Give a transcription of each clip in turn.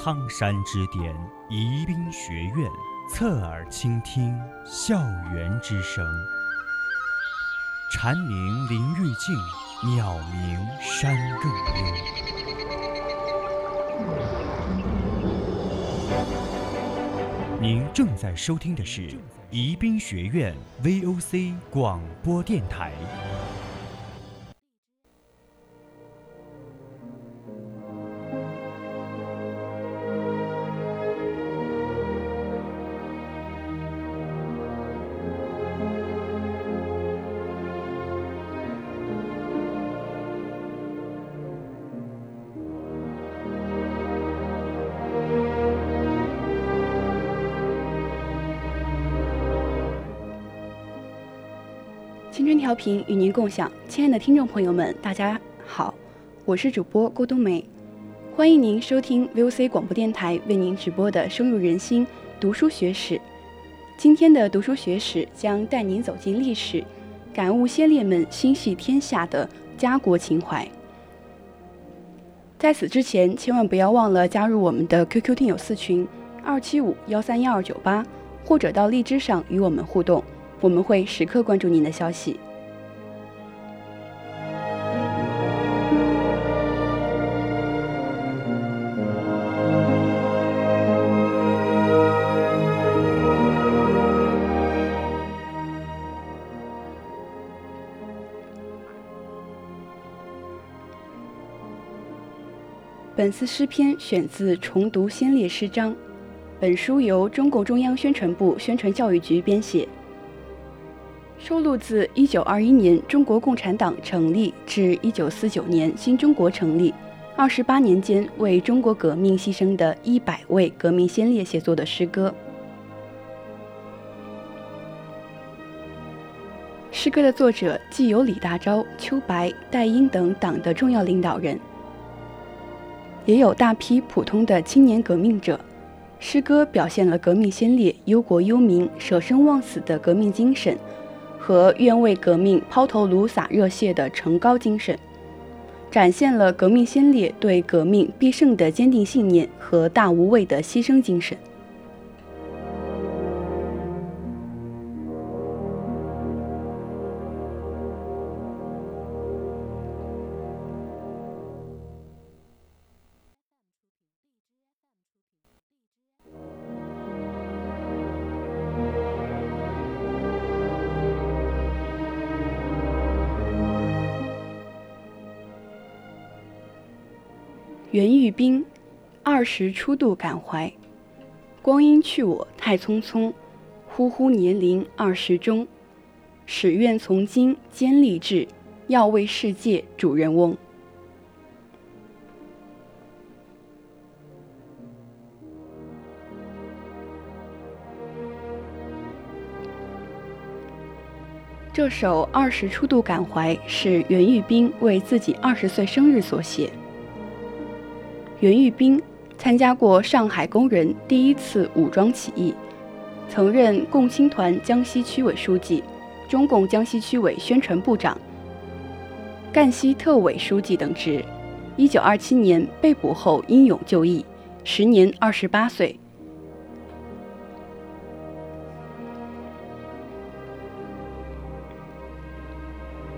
苍山之巅，宜宾学院，侧耳倾听校园之声。蝉鸣林愈静，鸟鸣山更幽。您正在收听的是宜宾学院 VOC 广播电台。调频与您共享，亲爱的听众朋友们，大家好，我是主播郭冬梅，欢迎您收听 VOC 广播电台为您直播的深入人心读书学史。今天的读书学史将带您走进历史，感悟先烈们心系天下的家国情怀。在此之前，千万不要忘了加入我们的 QQ 听友四群二七五幺三幺二九八，或者到荔枝上与我们互动。我们会时刻关注您的消息。本次诗篇选自《重读先烈诗章》，本书由中共中央宣传部宣传教育局编写。收录自一九二一年中国共产党成立至一九四九年新中国成立二十八年间为中国革命牺牲的一百位革命先烈写作的诗歌。诗歌的作者既有李大钊、邱白、戴英等党的重要领导人，也有大批普通的青年革命者。诗歌表现了革命先烈忧国忧民、舍生忘死的革命精神。和愿为革命抛头颅洒热血的崇高精神，展现了革命先烈对革命必胜的坚定信念和大无畏的牺牲精神。袁玉冰，二十初度感怀。光阴去我太匆匆，忽忽年龄二十中。始愿从今坚立志，要为世界主人翁。这首《二十初度感怀》是袁玉冰为自己二十岁生日所写。袁玉冰参加过上海工人第一次武装起义，曾任共青团江西区委书记、中共江西区委宣传部长、赣西特委书记等职。一九二七年被捕后英勇就义，时年二十八岁。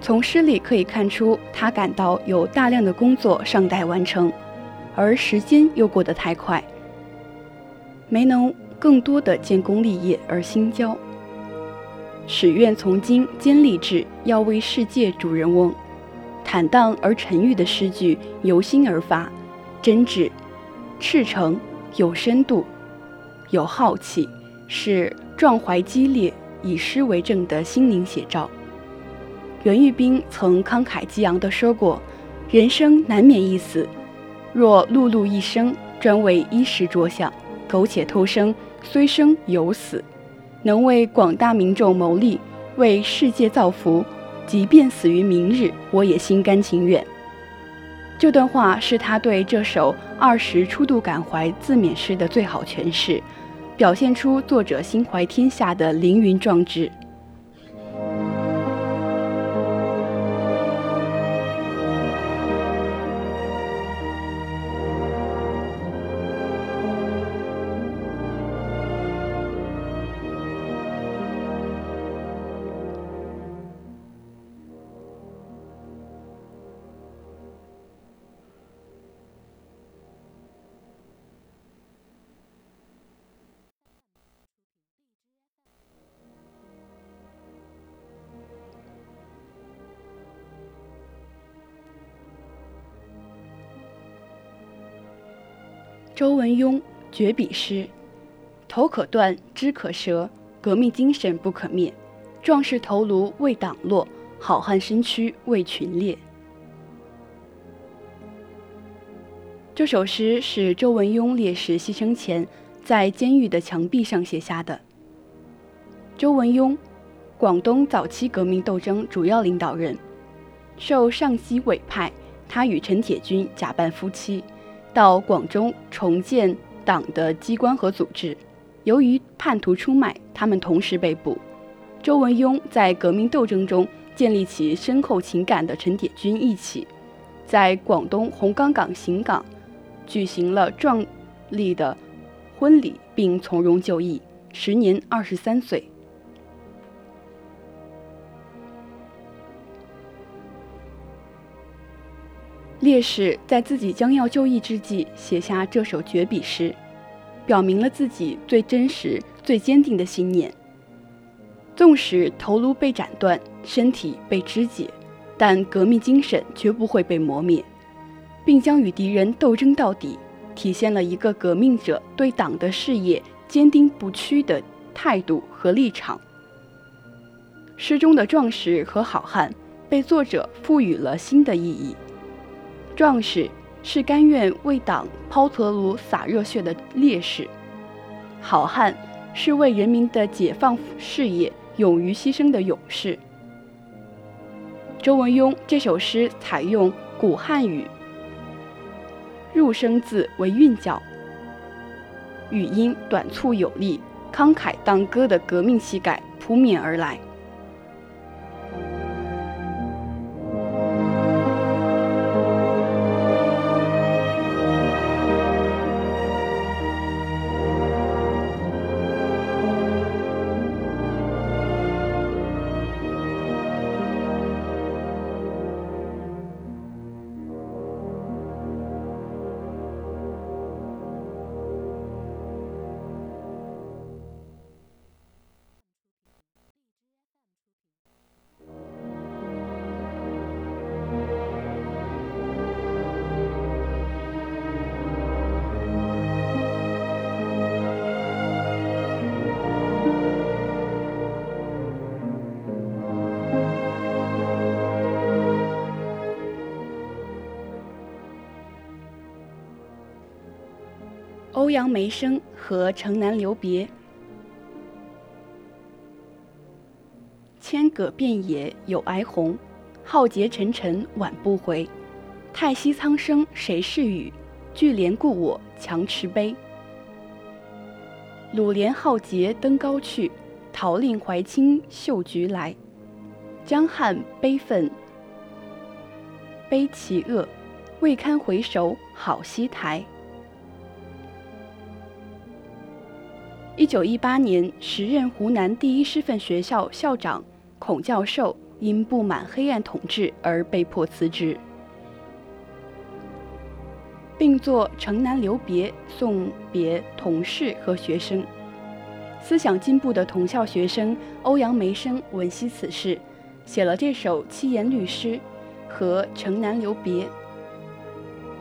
从诗里可以看出，他感到有大量的工作尚待完成。而时间又过得太快，没能更多的建功立业而心焦。始愿从今坚立志，要为世界主人翁。坦荡而沉郁的诗句由心而发，真挚、赤诚、有深度、有浩气，是壮怀激烈、以诗为证的心灵写照。袁玉冰曾慷慨激昂地说过：“人生难免一死。”若碌碌一生专为衣食着想，苟且偷生，虽生犹死；能为广大民众谋利，为世界造福，即便死于明日，我也心甘情愿。这段话是他对这首二十初度感怀自勉诗的最好诠释，表现出作者心怀天下的凌云壮志。周文雍绝笔诗：头可断，肢可折，革命精神不可灭。壮士头颅为党落，好汉身躯为群裂。这首诗是周文雍烈士牺牲前在监狱的墙壁上写下的。周文雍，广东早期革命斗争主要领导人，受上级委派，他与陈铁军假扮夫妻，到广州重建党的机关和组织。由于叛徒出卖，他们同时被捕。周文雍在革命斗争中建立起深厚情感的陈铁军一起，在广东红岗港行港举行了壮丽的婚礼，并从容就义，时年二十三岁。烈士在自己将要就义之际写下这首绝笔诗，表明了自己最真实、最坚定的信念。纵使头颅被斩断，身体被肢解，但革命精神绝不会被磨灭，并将与敌人斗争到底，体现了一个革命者对党的事业坚定不屈的态度和立场。诗中的壮士和好汉被作者赋予了新的意义：壮士是甘愿为党抛头颅、洒热血的烈士；好汉是为人民的解放事业。勇于牺牲的勇士。周文雍这首诗采用古汉语入声字为韵脚，语音短促有力、慷慨荡歌的革命气概扑面而来。欧阳梅生和城南留别。千舸遍野有哀鸿，浩劫沉沉晚不回。太息苍生谁是语？聚怜故我强持悲。鲁连浩劫登高去，桃令怀清秀菊来。江汉悲愤悲其恶，未堪回首好戏台。一九一八年，时任湖南第一师范学校校长孔教授因不满黑暗统治而被迫辞职，并作《城南留别》送别同事和学生。思想进步的同校学生欧阳梅生闻悉此事，写了这首七言律诗和《城南留别》。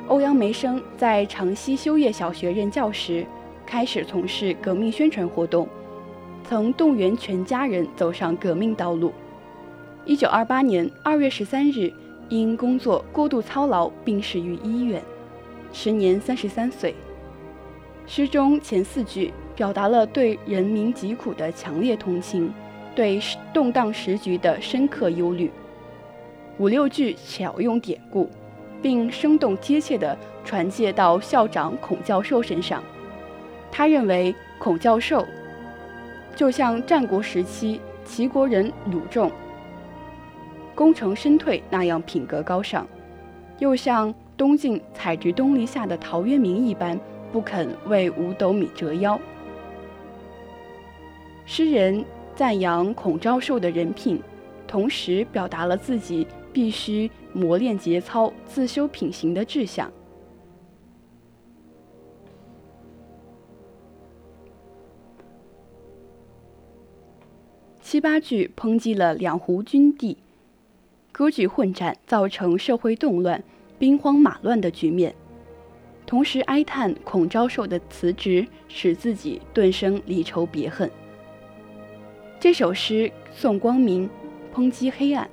欧阳梅生在长西修业小学任教时。开始从事革命宣传活动，曾动员全家人走上革命道路。一九二八年二月十三日，因工作过度操劳病逝于医院，时年三十三岁。诗中前四句表达了对人民疾苦的强烈同情，对动荡时局的深刻忧虑。五六句巧用典故，并生动贴切地传介到校长孔教授身上。他认为孔教授就像战国时期齐国人鲁仲功成身退那样品格高尚，又像东晋采菊东篱下的陶渊明一般不肯为五斗米折腰。诗人赞扬孔教授的人品，同时表达了自己必须磨练节操、自修品行的志向。七八句抨击了两湖军地。割据混战，造成社会动乱、兵荒马乱的局面，同时哀叹孔昭寿的辞职使自己顿生离愁别恨。这首诗颂光明，抨击黑暗，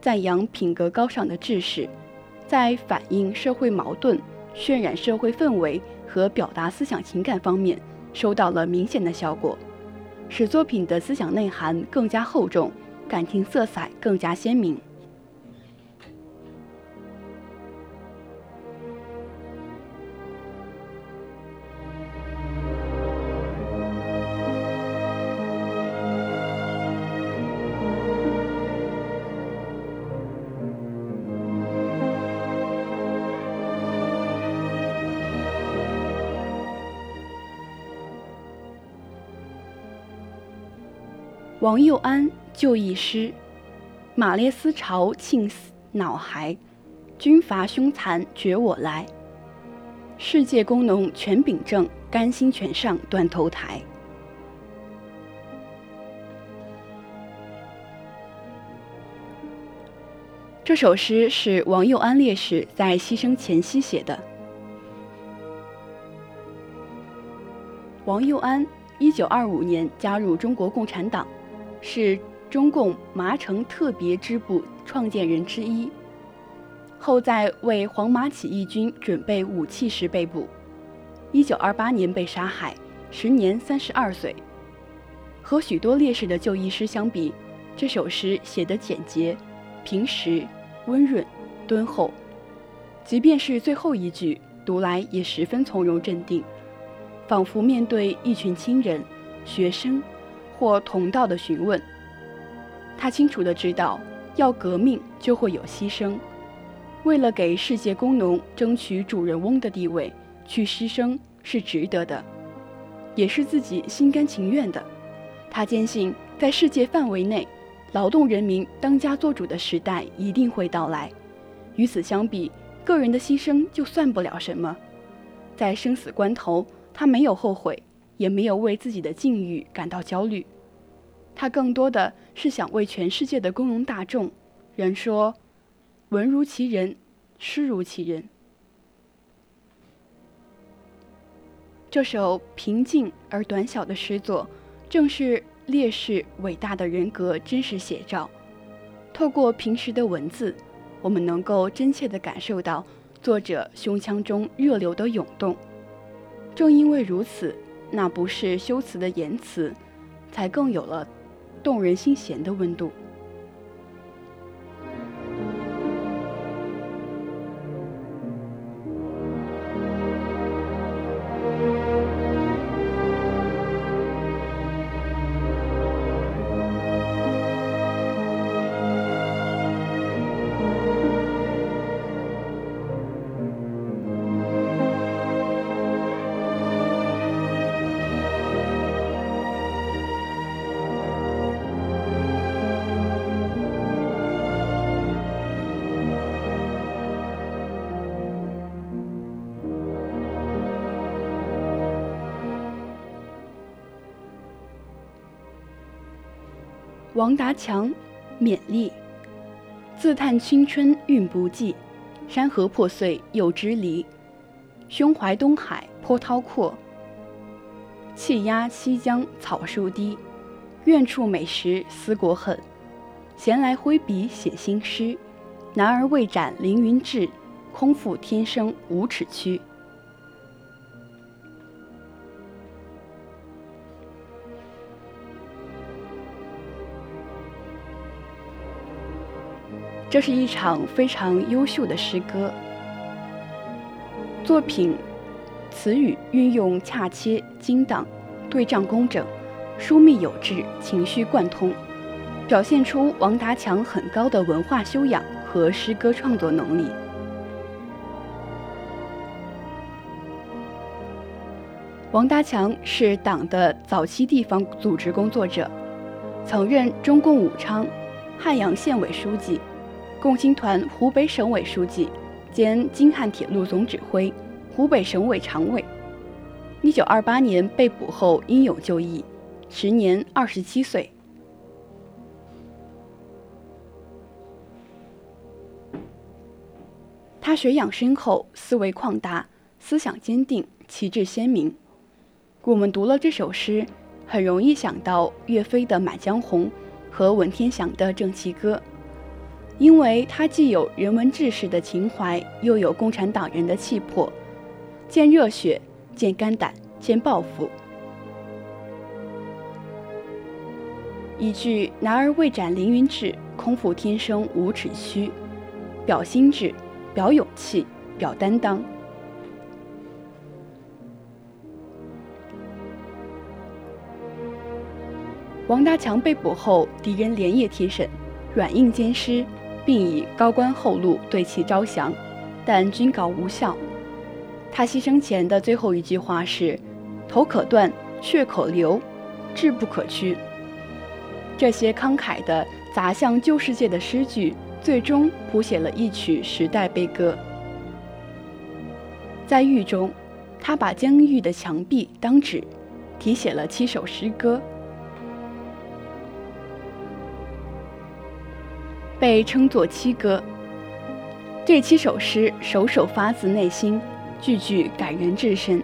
赞扬品格高尚的志士，在反映社会矛盾、渲染社会氛围和表达思想情感方面收到了明显的效果，使作品的思想内涵更加厚重，感情色彩更加鲜明。王佑安就义诗：马列思潮庆恼骸，军阀凶残绝我来。世界工农全秉正，甘心全上断头台。这首诗是王佑安烈士在牺牲前夕写的。王佑安，一九二五年加入中国共产党。是中共麻城特别支部创建人之一，后在为黄麻起义军准备武器时被捕，一九二八年被杀害，时年三十二岁。和许多烈士的就义诗相比，这首诗写得简洁、平实、温润、敦厚，即便是最后一句，读来也十分从容镇定，仿佛面对一群亲人、学生。或同道的询问，他清楚的知道，要革命就会有牺牲，为了给世界工农争取主人翁的地位，去牺牲是值得的，也是自己心甘情愿的。他坚信，在世界范围内，劳动人民当家作主的时代一定会到来。与此相比，个人的牺牲就算不了什么。在生死关头，他没有后悔。也没有为自己的境遇感到焦虑，他更多的是想为全世界的工农大众，人说，文如其人，诗如其人。这首平静而短小的诗作，正是烈士伟大的人格真实写照。透过平时的文字，我们能够真切地感受到作者胸腔中热流的涌动。正因为如此。那不是修辞的言辞，才更有了动人心弦的温度。王达强，勉励，自叹青春运不济，山河破碎又支离，胸怀东海波涛阔，气压西江草树低，愿处美食思国恨，闲来挥笔写新诗，男儿未展凌云志，空负天生五尺躯。这是一场非常优秀的诗歌作品，词语运用恰切精当，对仗工整，疏密有致，情绪贯通，表现出王达强很高的文化修养和诗歌创作能力。王达强是党的早期地方组织工作者，曾任中共武昌、汉阳县委书记。共青团湖北省委书记兼京汉铁路总指挥、湖北省委常委。一九二八年被捕后英勇就义，时年二十七岁。他学养深厚，思维旷达，思想坚定，旗帜鲜明。我们读了这首诗，很容易想到岳飞的《满江红》和文天祥的《正气歌》，因为它既有人文志士的情怀，又有共产党人的气魄，见热血，见肝胆，见抱负。一句“男儿未展凌云志，空负天生无尺躯”，表心志，表勇气，表担当。王大强被捕后，敌人连夜提审，软硬兼施，并以高官厚禄对其招降，但均告无效。他牺牲前的最后一句话是：“头可断，血可流，志不可屈。”这些慷慨的砸向旧世界的诗句，最终谱写了一曲时代悲歌。在狱中，他把监狱的墙壁当纸，题写了七首诗歌。被称作七歌，这七首诗首首发自内心，句句感人至深。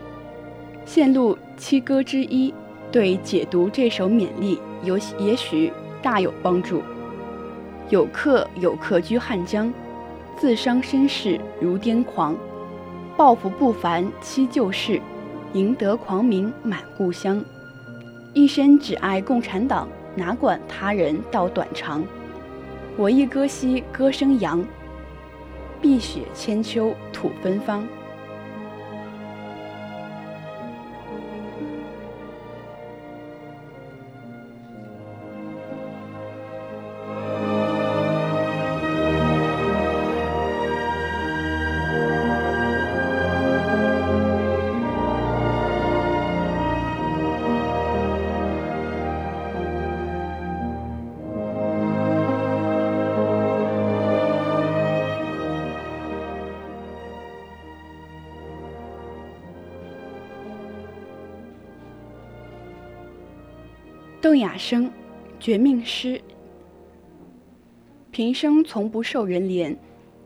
现录七歌之一，对解读这首勉励有也许大有帮助。有客有客居汉江，自伤身世如癫狂，抱负不凡期旧事，赢得狂名满故乡。一生只爱共产党，哪管他人道短长。我亦歌兮歌声扬，碧雪千秋吐芬芳。邓亚生，绝命诗。平生从不受人怜，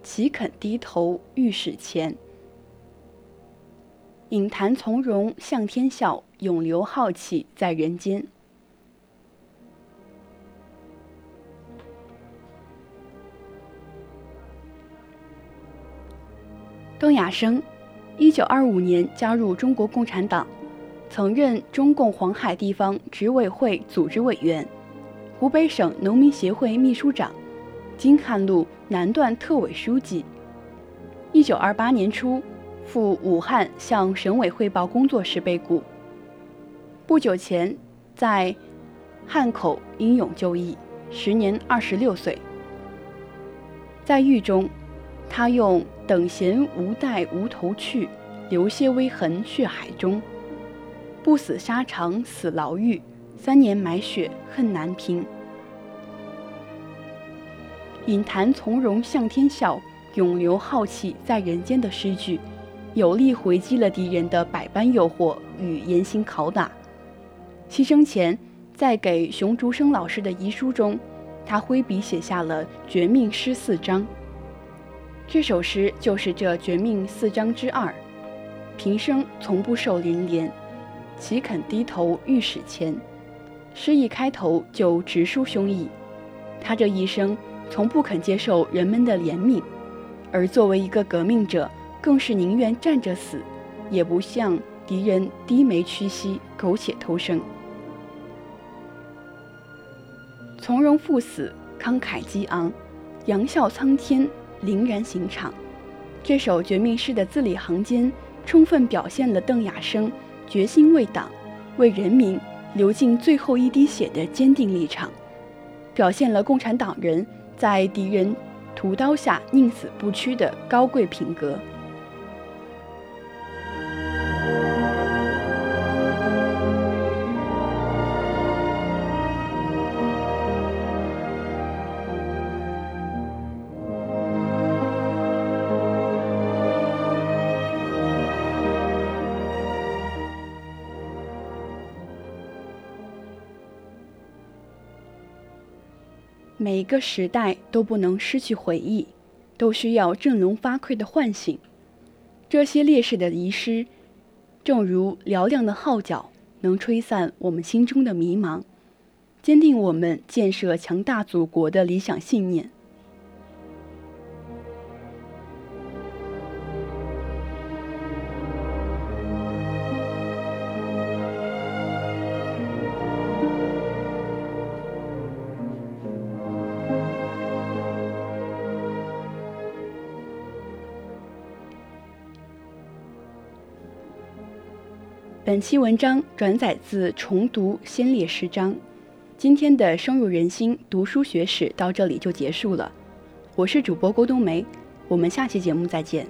岂肯低头遇史前？隐谈从容向天笑，永留浩气在人间。邓亚生，一九二五年加入中国共产党。曾任中共黄海地方执委会组织委员、湖北省农民协会秘书长、京汉路南段特委书记。一九二八年初赴武汉向省委汇报工作时被捕。不久前在汉口英勇就义，时年二十六岁。在狱中，他用“等闲无待无头去，留些微痕血海中。”不死沙场死牢狱，三年埋血恨难平。隐谈从容向天笑，永留浩气在人间的诗句，有力回击了敌人的百般诱惑与严刑拷打。牺牲前，在给熊竹生老师的遗书中，他挥笔写下了绝命诗四章。这首诗就是这绝命四章之二。平生从不受人怜。岂肯低头遇史前？诗一开头就直抒胸臆。他这一生从不肯接受人们的怜悯，而作为一个革命者，更是宁愿站着死，也不向敌人低眉屈膝、苟且偷生。从容赴死，慷慨激昂，扬笑苍天，凛然刑场。这首绝命诗的字里行间，充分表现了邓亚生。决心为党、为人民流尽最后一滴血的坚定立场，表现了共产党人在敌人屠刀下宁死不屈的高贵品格。个时代都不能失去回忆，都需要振聋发聩的唤醒。这些烈士的遗失，正如嘹亮的号角，能吹散我们心中的迷茫，坚定我们建设强大祖国的理想信念。本期文章转载自《重读先烈诗章》，今天的深入人心读书学史到这里就结束了。我是主播郭冬梅，我们下期节目再见。